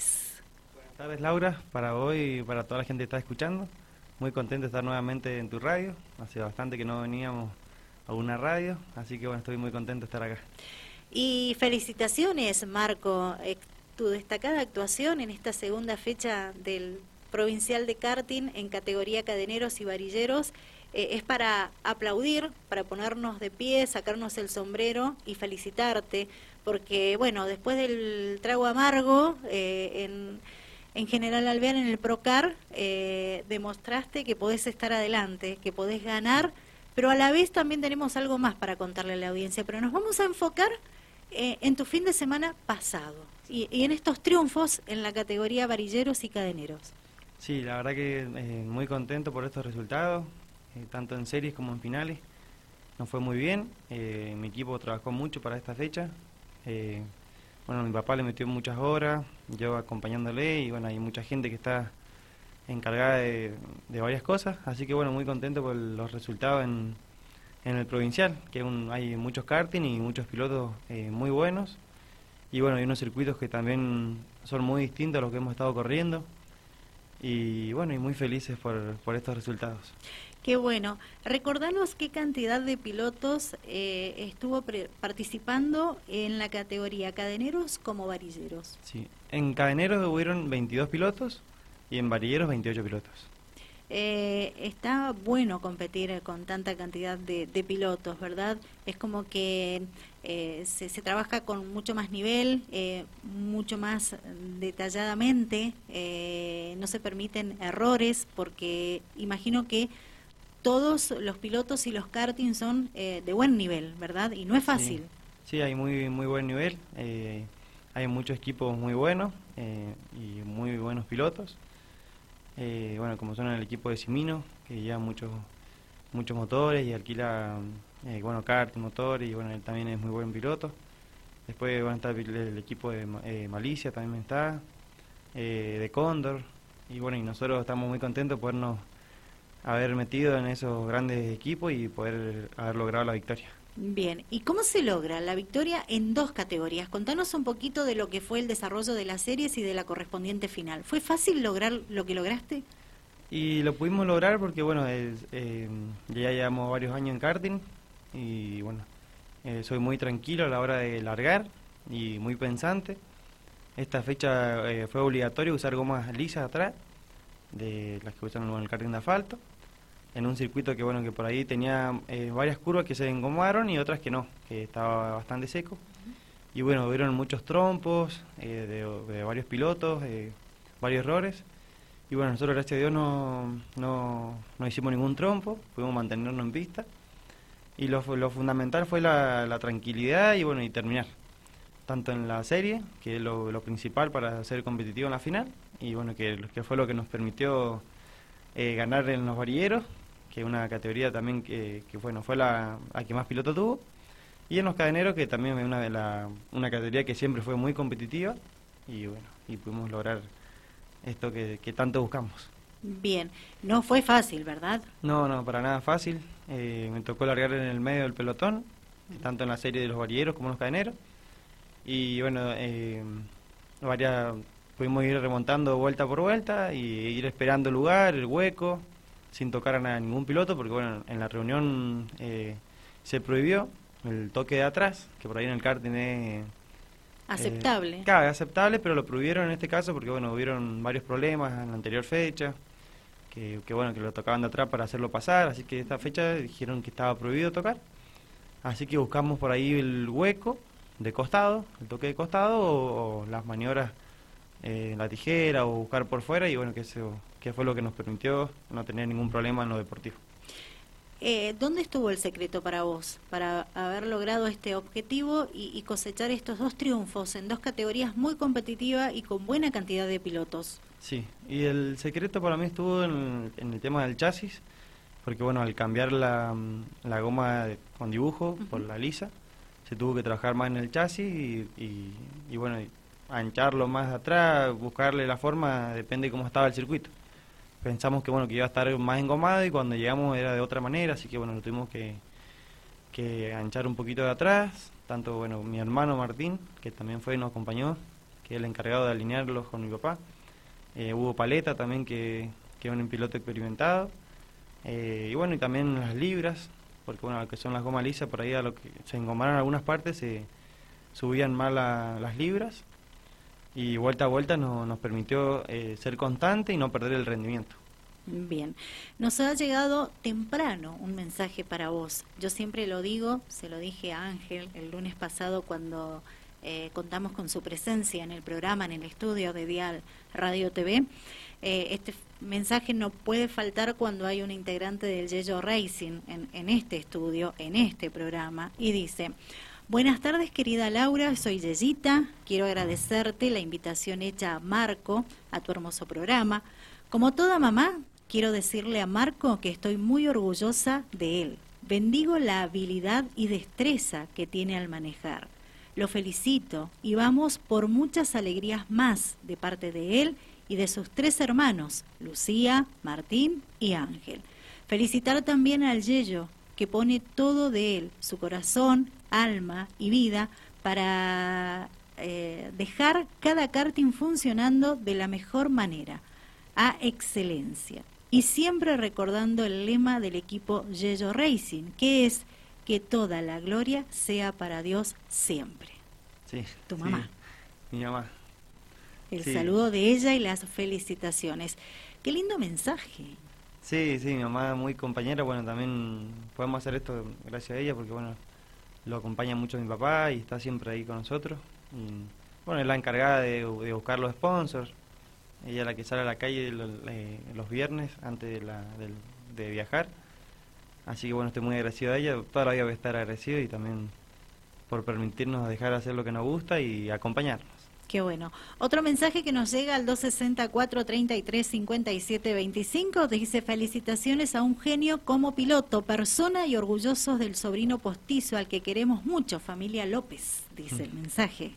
tardes. Buenas tardes, Laura, para hoy y para toda la gente que está escuchando. Muy contento de estar nuevamente en tu radio. Hace bastante que no veníamos a una radio, así que bueno, estoy muy contento de estar acá. Y felicitaciones, Marco. Eh, tu destacada actuación en esta segunda fecha del Provincial de Karting en categoría cadeneros y varilleros eh, es para aplaudir, para ponernos de pie, sacarnos el sombrero y felicitarte, porque bueno, después del trago amargo eh, en, en General Alvear en el Procar, demostraste que podés estar adelante, que podés ganar, pero a la vez también tenemos algo más para contarle a la audiencia, pero nos vamos a enfocar eh, en tu fin de semana pasado y, en estos triunfos en la categoría varilleros y cadeneros. Sí, la verdad que eh, muy contento por estos resultados, eh, tanto en series como en finales. Nos fue muy bien, mi equipo trabajó mucho para esta fecha. Bueno, mi papá le metió muchas horas, yo acompañándole y bueno, hay mucha gente que está encargada de, de varias cosas, así que bueno, muy contento por los resultados en, en el provincial, que hay muchos karting y muchos pilotos eh, muy buenos. Y bueno, hay unos circuitos que también son muy distintos a los que hemos estado corriendo. Y bueno, y muy felices por, por estos resultados. Qué bueno. Recordanos qué cantidad de pilotos eh, estuvo participando en la categoría cadeneros como varilleros. Sí, en cadeneros hubieron 22 pilotos y en varilleros 28 pilotos. Eh, está bueno competir con tanta cantidad de, pilotos, ¿verdad? Es como que eh, se, trabaja con mucho más nivel, eh, mucho más detalladamente, no se permiten errores porque imagino que todos los pilotos y los karting son de buen nivel, ¿verdad? Y no es fácil. Sí, hay muy, muy buen nivel, hay muchos equipos muy buenos y muy buenos pilotos. Eh, bueno, como son el equipo de Simino, que lleva muchos muchos motores y alquila, eh, bueno, kart, motor, y bueno, él también es muy buen piloto. Después bueno, está el, equipo de eh, Malicia, también está, de Cóndor, y bueno, y nosotros estamos muy contentos de podernos haber metido en esos grandes equipos y poder haber logrado la victoria. Bien, ¿y cómo se logra la victoria en dos categorías? Contanos un poquito de lo que fue el desarrollo de las series y de la correspondiente final. ¿Fue fácil lograr lo que lograste? Y lo pudimos lograr porque, bueno, eh, ya llevamos varios años en karting y, bueno, eh, soy muy tranquilo a la hora de largar y muy pensante. Esta fecha eh, fue obligatorio usar gomas lisas atrás, de las que usan en el karting de asfalto en un circuito que bueno que por ahí tenía eh, varias curvas que se engomaron y otras que no, que estaba bastante seco. Y bueno, hubieron muchos trompos eh, de, varios pilotos, varios errores. Y bueno, nosotros gracias a Dios no, no, no hicimos ningún trompo, pudimos mantenernos en pista. Y lo, lo fundamental fue la, la, tranquilidad y bueno, y terminar. Tanto en la serie, que es lo, lo principal para ser competitivo en la final, y bueno, que, que fue lo que nos permitió ganar en los varilleros que es una categoría también que, que bueno, fue la, que más piloto tuvo. Y en los cadeneros, que también es una, de la, una categoría que siempre fue muy competitiva. Y bueno, y pudimos lograr esto que, tanto buscamos. Bien, no fue fácil, ¿verdad? No, no, para nada fácil. Eh, me tocó largar en el medio del pelotón, tanto en la serie de los varilleros como en los cadeneros. Y bueno, eh, varias, pudimos ir remontando vuelta por vuelta y ir esperando el lugar, el hueco, sin tocar a ningún piloto, porque bueno, en la reunión eh, se prohibió el toque de atrás, que por ahí en el karting es... Aceptable. Eh, claro, aceptable, pero lo prohibieron en este caso porque bueno, hubieron varios problemas en la anterior fecha, que, que bueno, que lo tocaban de atrás para hacerlo pasar, así que esta fecha dijeron que estaba prohibido tocar. Así que buscamos por ahí el hueco de costado, el toque de costado o, las maniobras eh, la tijera o buscar por fuera y bueno, que eso que fue lo que nos permitió no tener ningún problema en lo deportivo. Eh, ¿Dónde estuvo el secreto para vos, para haber logrado este objetivo y, cosechar estos dos triunfos en dos categorías muy competitivas y con buena cantidad de pilotos? Sí, y el secreto para mí estuvo en, el tema del chasis, porque bueno, al cambiar la, goma con dibujo por la lisa, se tuvo que trabajar más en el chasis y, bueno, ancharlo más atrás, buscarle la forma, depende de cómo estaba el circuito pensamos que bueno que iba a estar más engomado y cuando llegamos era de otra manera, así que bueno, lo tuvimos que, que anchar un poquito de atrás, tanto bueno mi hermano Martín, que también fue y nos acompañó, que es el encargado de alinearlos con mi papá. Eh, Hugo Paleta también, que, que es un piloto experimentado. Eh, y bueno, y también las libras, porque bueno, lo que son las gomas lisas, por ahí a lo que se engomaron algunas partes, se subían mal las libras. Y vuelta a vuelta nos permitió eh, ser constante y no perder el rendimiento. Bien, nos ha llegado temprano un mensaje para vos. Yo siempre lo digo, se lo dije a Ángel el lunes pasado cuando eh, contamos con su presencia en el programa, en el estudio de Dial Radio TV. Eh, este mensaje no puede faltar cuando hay un integrante del Yello Racing en, en este estudio, en este programa, y dice, Buenas tardes, querida Laura. Soy Yeyita. Quiero agradecerte la invitación hecha a Marco a tu hermoso programa. Como toda mamá, quiero decirle a Marco que estoy muy orgullosa de él. Bendigo la habilidad y destreza que tiene al manejar. Lo felicito y vamos por muchas alegrías más de parte de él y de sus tres hermanos, Lucía, Martín y Ángel. Felicitar también al Yello, que pone todo de él, su corazón, alma y vida, para eh, dejar cada karting funcionando de la mejor manera, a excelencia. Y siempre recordando el lema del equipo Yello Racing, que es que toda la gloria sea para Dios siempre. Sí. Tu mamá. mi mamá. El saludo de ella y las felicitaciones. Qué lindo mensaje. Sí, sí, mi mamá muy compañera, bueno, también podemos hacer esto gracias a ella porque, bueno, lo acompaña mucho mi papá y está siempre ahí con nosotros. bueno, es la encargada de, buscar los sponsors, ella es la que sale a la calle eh, los, viernes antes de, de, viajar. Así que bueno, estoy muy agradecido a ella, toda la vida voy a estar agradecido y también por permitirnos dejar hacer lo que nos gusta y acompañarnos. Qué bueno. Otro mensaje que nos llega al 264 33 57 25 dice felicitaciones a un genio como piloto, persona y orgullosos del sobrino postizo al que queremos mucho, familia López, dice el mensaje.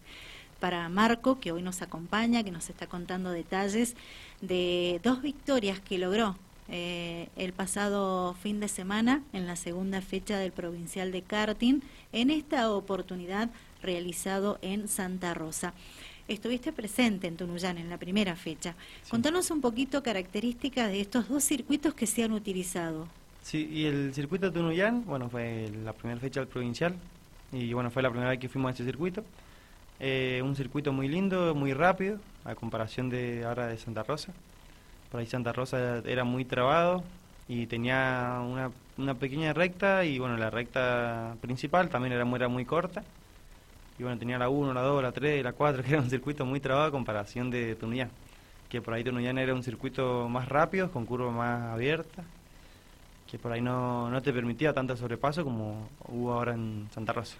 Para Marco, que hoy nos acompaña, que nos está contando detalles de dos victorias que logró eh, el pasado fin de semana en la segunda fecha del provincial de karting, en esta oportunidad realizado en Santa Rosa estuviste presente en Tunuyán en la primera fecha. Contanos un poquito características de estos dos circuitos que se han utilizado. Sí, y el circuito de Tunuyán, bueno, fue la primera fecha del provincial y bueno, fue la primera vez que fuimos a ese circuito. Eh, un circuito muy lindo, muy rápido, a comparación de ahora de Santa Rosa. Por ahí Santa Rosa era muy trabado y tenía una, una pequeña recta y bueno, la recta principal también era, muy corta y bueno, tenía la 1, la 2, la 3, la 4, que era un circuito muy trabado a comparación de Tunuyán, que por ahí Tunuyán era un circuito más rápido, con curvas más abiertas, que por ahí no, no te permitía tanto sobrepaso como hubo ahora en Santa Rosa.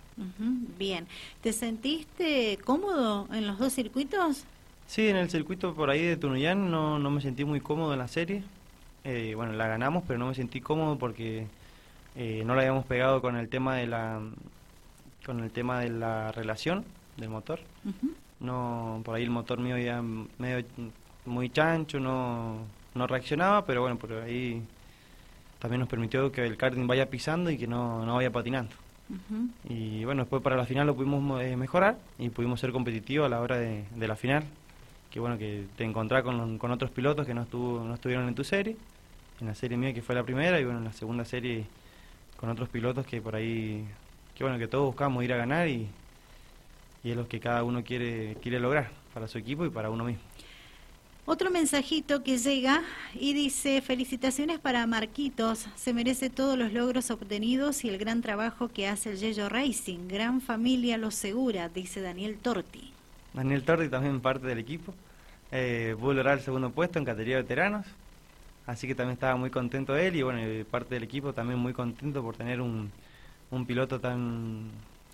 bien, ¿te sentiste cómodo en los dos circuitos? Sí, en el circuito por ahí de Tunuyán no, no me sentí muy cómodo en la serie. Eh, bueno, la ganamos, pero no me sentí cómodo porque eh, no la habíamos pegado con el tema de la con el tema de la relación del motor. No, por ahí el motor mío ya medio muy chancho, no, no reaccionaba, pero bueno, por ahí también nos permitió que el karting vaya pisando y que no, no vaya patinando. Y bueno, después para la final lo pudimos eh, mejorar y pudimos ser competitivos a la hora de, de la final. Que bueno, que te encontrás con, con otros pilotos que no, estuvo, no estuvieron en tu serie, en la serie mía que fue la primera, y bueno, en la segunda serie con otros pilotos que por ahí que bueno, que todos buscamos ir a ganar y, y es lo que cada uno quiere, quiere lograr para su equipo y para uno mismo. Otro mensajito que llega y dice, felicitaciones para Marquitos, se merece todos los logros obtenidos y el gran trabajo que hace el Yello Racing, gran familia lo segura, dice Daniel Torti. Daniel Torti también parte del equipo, eh, pudo lograr el segundo puesto en categoría de veteranos, así que también estaba muy contento él y bueno, parte del equipo también muy contento por tener un, un piloto tan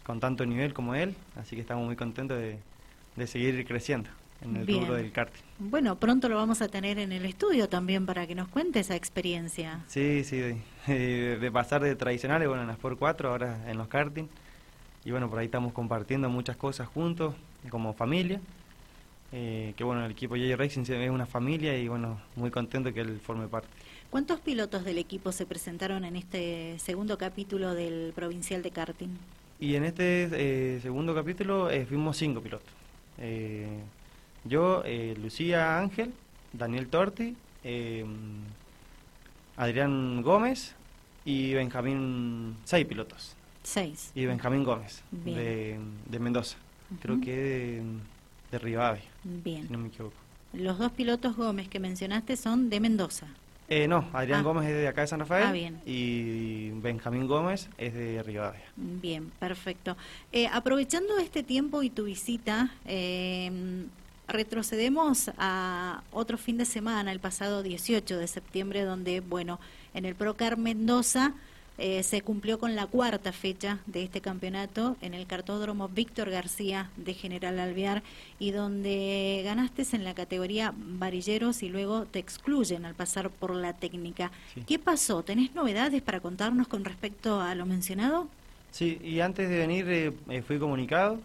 con tanto nivel como él, así que estamos muy contentos de, seguir creciendo en el rubro del karting. Bueno, pronto lo vamos a tener en el estudio también para que nos cuente esa experiencia. Sí, sí, de, pasar de tradicionales, bueno, en las Sport 4, ahora en los karting. Y bueno, por ahí estamos compartiendo muchas cosas juntos, como familia. Eh, que bueno, el equipo J Racing es una familia y bueno, muy contento que él forme parte. ¿Cuántos pilotos del equipo se presentaron en este segundo capítulo del Provincial de Karting? Y en este eh, segundo capítulo eh, fuimos cinco pilotos. Eh, Yo, eh, Lucía Ángel, Daniel Torti, eh, Adrián Gómez y Benjamín, seis pilotos. Seis. Y Benjamín Gómez, de, de, Mendoza. Creo que de, de Rivadavia. Bien. Si no me equivoco. Los dos pilotos Gómez que mencionaste son de Mendoza. Eh, no, Adrián ah. Gómez es de acá de San Rafael ah, bien. y Benjamín Gómez es de Rivadavia. Bien, perfecto. Eh, aprovechando este tiempo y tu visita, eh, retrocedemos a otro fin de semana, el pasado 18 de septiembre, donde, bueno, en el Procar Mendoza eh, se cumplió con la cuarta fecha de este campeonato en el cartódromo Víctor García de General Alvear y donde ganaste en la categoría varilleros y luego te excluyen al pasar por la técnica. ¿Qué pasó? ¿Tenés novedades para contarnos con respecto a lo mencionado? Sí, y antes de venir eh, eh, fui comunicado,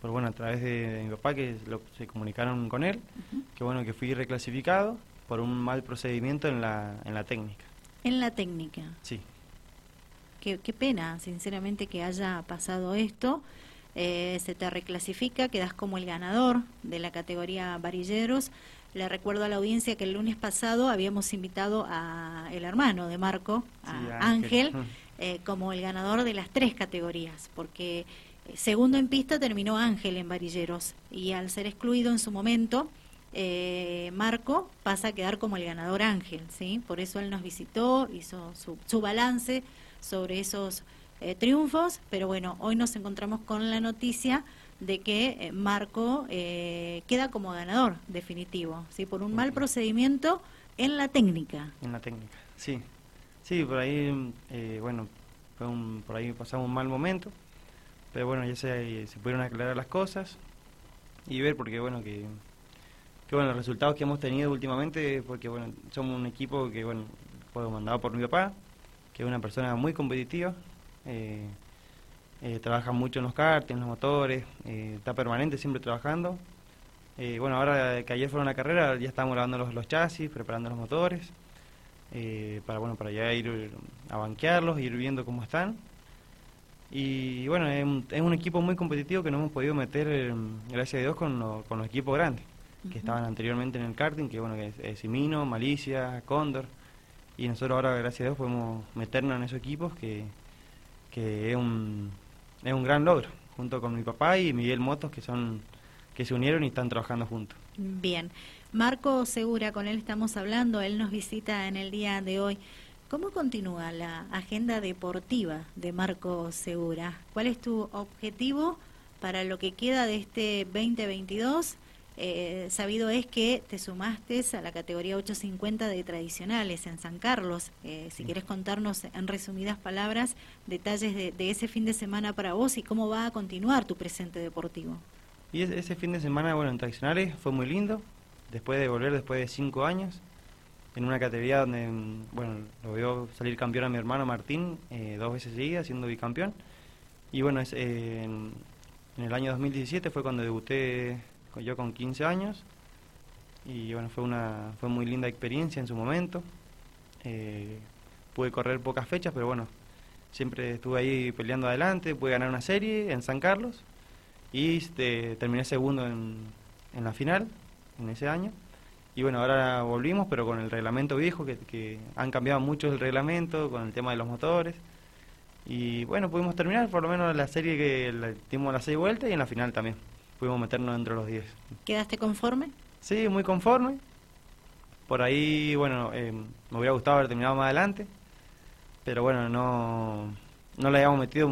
por bueno, a través de, mi papá que se comunicaron con él, que bueno, que fui reclasificado por un mal procedimiento en la, en la técnica. En la técnica. Sí. Qué, pena, sinceramente, que haya pasado esto. Eh, se te reclasifica, quedas como el ganador de la categoría varilleros. Le recuerdo a la audiencia que el lunes pasado habíamos invitado a el hermano de Marco, a Ángel, eh, como el ganador de las tres categorías, porque eh, segundo en pista terminó Ángel en varilleros y al ser excluido en su momento, eh, Marco pasa a quedar como el ganador Ángel, ¿sí? Por eso él nos visitó, hizo su, balance sobre esos eh, triunfos, pero bueno, hoy nos encontramos con la noticia de que eh, Marco queda como ganador definitivo, ¿sí? Por un mal procedimiento en la técnica. En la técnica, sí. Sí, por ahí, bueno, por ahí pasamos un mal momento, pero bueno, ya se, se pudieron aclarar las cosas y ver, porque bueno, que que bueno, los resultados que hemos tenido últimamente, porque bueno, somos un equipo que bueno, fue mandado por mi papá, que es una persona muy competitiva, eh, eh, trabaja mucho en los karts, en los motores, eh, está permanente, siempre trabajando. bueno, ahora que ayer fueron a la carrera, ya estamos lavando los, los chasis, preparando los motores, para bueno, para ya ir a banquearlos, ir viendo cómo están. Y bueno, es un, es un equipo muy competitivo que no hemos podido meter, gracias a Dios, con, con los equipos grandes que estaban anteriormente en el karting, que bueno, que es, Simino, Malicia, Cóndor, y nosotros ahora, gracias a Dios, podemos meternos en esos equipos que, que es, un, es un gran logro, junto con mi papá y Miguel Motos, que son que se unieron y están trabajando juntos. Bien. Marco Segura, con él estamos hablando, él nos visita en el día de hoy. ¿Cómo continúa la agenda deportiva de Marco Segura? ¿Cuál es tu objetivo para lo que queda de este 2022 eh, sabido es que te sumaste a la categoría 850 de tradicionales en San Carlos. Eh, si quieres contarnos en resumidas palabras detalles de, ese fin de semana para vos y cómo va a continuar tu presente deportivo. Y ese fin de semana, bueno, en tradicionales fue muy lindo, después de volver después de cinco años, en una categoría donde, bueno, lo veo salir campeón a mi hermano Martín eh, dos veces seguidas, siendo bicampeón. Y bueno, es, en, en el año 2017 fue cuando debuté yo con 15 años y bueno, fue una fue muy linda experiencia en su momento. Eh, pude correr pocas fechas, pero bueno, siempre estuve ahí peleando adelante, pude ganar una serie en San Carlos y este, terminé segundo en, en la final en ese año. Y bueno, ahora volvimos, pero con el reglamento viejo, que, que han cambiado mucho el reglamento, con el tema de los motores. Y bueno, pudimos terminar por lo menos la serie que dimos las seis vueltas y en la final también pudimos meternos dentro de los 10. ¿Quedaste conforme? Sí, muy conforme. Por ahí, bueno, eh, me hubiera gustado haber terminado más adelante, pero bueno, no, no le habíamos metido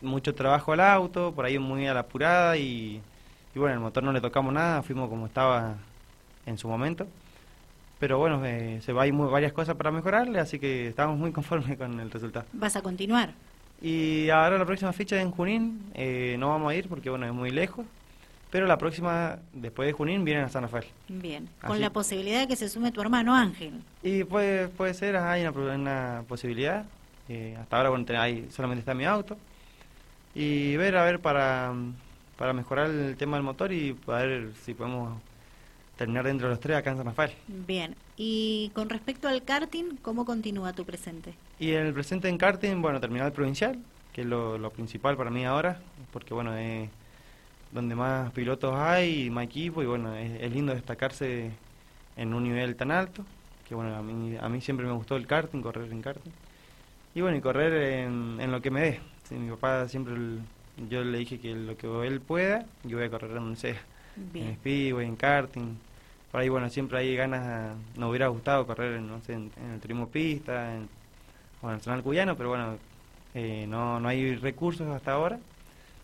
mucho trabajo al auto, por ahí muy a la apurada y, y bueno, el motor no le tocamos nada, fuimos como estaba en su momento. Pero bueno, eh, se va hay muy, varias cosas para mejorarle, así que estamos muy conformes con el resultado. ¿Vas a continuar? Y ahora la próxima fecha en Junín eh, no vamos a ir porque bueno, es muy lejos, pero la próxima, después de Junín, vienen a San Rafael. Bien, con la posibilidad de que se sume tu hermano Ángel. Y puede, puede ser, hay una, posibilidad. Eh, hasta ahora bueno, ahí solamente está mi auto. Y ver, a ver, para, para mejorar el tema del motor y ver si podemos terminar dentro de los tres acá en San Rafael. Bien, y con respecto al karting, ¿cómo continúa tu presente? Y el presente en karting, bueno, terminar el provincial, que es lo, lo principal para mí ahora, porque bueno, es donde más pilotos hay y más equipo y bueno, es, lindo destacarse en un nivel tan alto, que bueno, a mí, a mí siempre me gustó el karting, correr en karting. Y bueno, y correr en, lo que me dé. mi papá siempre, yo le dije que lo que él pueda, yo voy a correr en donde sea. En speedway, en karting. Por ahí, bueno, siempre hay ganas, nos hubiera gustado correr, no sé, en, el turismo pista, en, o en el Nacional Cuyano, pero bueno, eh, no, no hay recursos hasta ahora,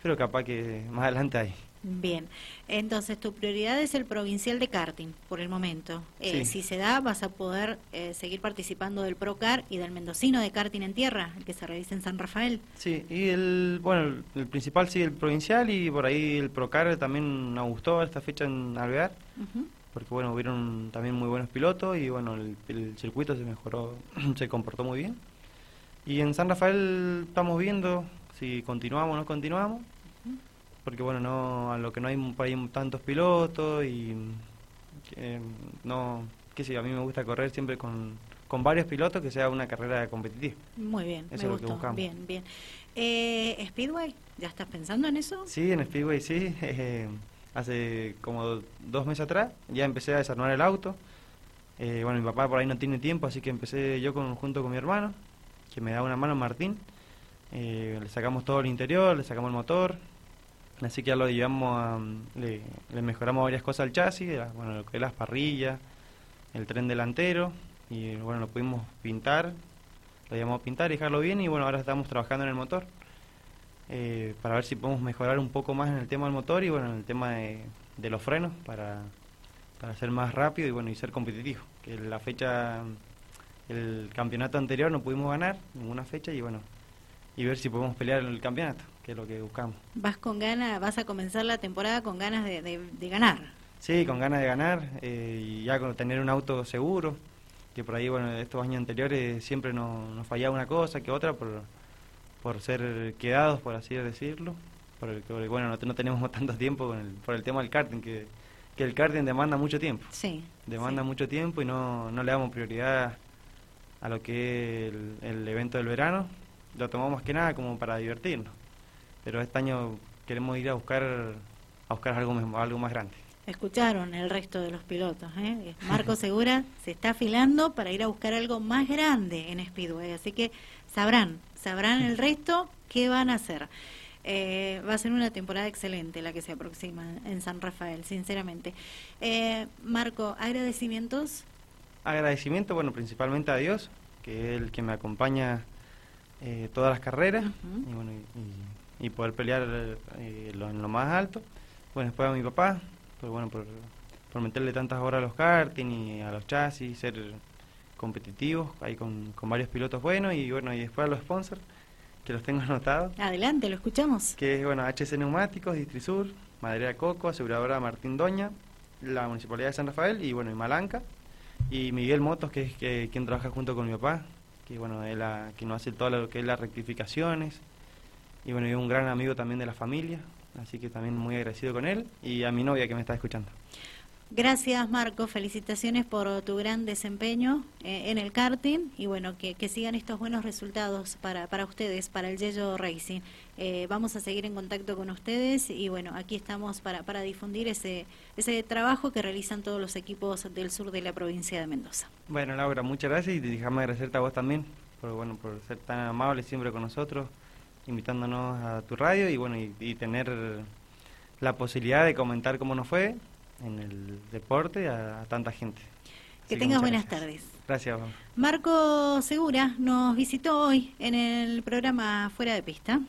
pero capaz que más adelante hay. Bien, entonces tu prioridad es el provincial de karting por el momento. Eh, si se da, vas a poder eh, seguir participando del Procar y del mendocino de karting en tierra, el que se realiza en San Rafael. Sí, y el bueno, el, principal sigue el provincial y por ahí el Procar también nos gustó esta fecha en Alvear, porque bueno, hubieron también muy buenos pilotos y bueno, el, el circuito se mejoró, se comportó muy bien. Y en San Rafael estamos viendo si continuamos o no continuamos porque bueno, no a lo que no hay, hay tantos pilotos y eh, no, qué sé, a mí me gusta correr siempre con, con varios pilotos que sea una carrera competitiva. Muy bien, eso me es gustó. Lo que Bien, bien. Eh, ¿Speedway? ¿Ya estás pensando en eso? Sí, en Speedway sí. Eh, hace como dos meses atrás ya empecé a desarmar el auto. Eh, bueno, mi papá por ahí no tiene tiempo, así que empecé yo con, junto con mi hermano, que me da una mano, Martín. Le sacamos todo el interior, le sacamos el motor, Así que ya lo llevamos a, le, mejoramos varias cosas al chasis, bueno, lo que es las parrillas, el tren delantero, y bueno, lo pudimos pintar, lo llevamos a pintar y dejarlo bien, y bueno, ahora estamos trabajando en el motor, eh, para ver si podemos mejorar un poco más en el tema del motor y bueno, en el tema de, los frenos, para, para ser más rápido y bueno, y ser competitivo, que la fecha, el campeonato anterior no pudimos ganar ninguna fecha y bueno, y ver si podemos pelear en el campeonato que es lo que buscamos. ¿Vas con ganas, vas a comenzar la temporada con ganas de, de, ganar? Sí, con ganas de ganar eh, y ya con tener un auto seguro, que por ahí, bueno, estos años anteriores siempre nos, nos fallaba una cosa que otra por, por ser quedados, por así decirlo, porque, bueno, no, no, tenemos tanto tiempo por el tema del karting, que, que el karting demanda mucho tiempo. Sí. Demanda mucho tiempo y no, no le damos prioridad a lo que es el, el evento del verano, lo tomamos más que nada como para divertirnos pero este año queremos ir a buscar a buscar algo, algo más grande. Escucharon el resto de los pilotos. ¿eh? Marco Segura se está afilando para ir a buscar algo más grande en Speedway. Así que sabrán, sabrán el resto qué van a hacer. Eh, va a ser una temporada excelente la que se aproxima en San Rafael, sinceramente. Eh, Marco, agradecimientos. Agradecimiento, bueno, principalmente a Dios, que es el que me acompaña eh, todas las carreras. y, bueno, y y poder pelear eh, en lo más alto. Bueno, después a mi papá, pues bueno, por, por meterle tantas horas a los karting y a los chasis, ser competitivos, ahí con, con varios pilotos buenos y bueno, y después a los sponsors, que los tengo anotados. Adelante, lo escuchamos. Que es, bueno, HC Neumáticos, Distrisur, Madera Coco, Aseguradora Martín Doña, la Municipalidad de San Rafael y bueno, y Malanca, y Miguel Motos, que es que, quien trabaja junto con mi papá, que bueno, es la, que nos hace todo lo que es las rectificaciones, y bueno, y un gran amigo también de la familia, así que también muy agradecido con él y a mi novia que me está escuchando. Gracias Marco, felicitaciones por tu gran desempeño eh, en el karting y bueno, que, sigan estos buenos resultados para, para ustedes, para el Yello Racing. Eh, vamos a seguir en contacto con ustedes y bueno, aquí estamos para, para difundir ese, ese trabajo que realizan todos los equipos del sur de la provincia de Mendoza. Bueno Laura, muchas gracias y déjame agradecerte a vos también por, bueno, por ser tan amable siempre con nosotros invitándonos a tu radio y bueno, y, tener la posibilidad de comentar cómo nos fue en el deporte a, tanta gente. que tengas buenas tardes. Gracias. Marco Segura nos visitó hoy en el programa Fuera de Pista.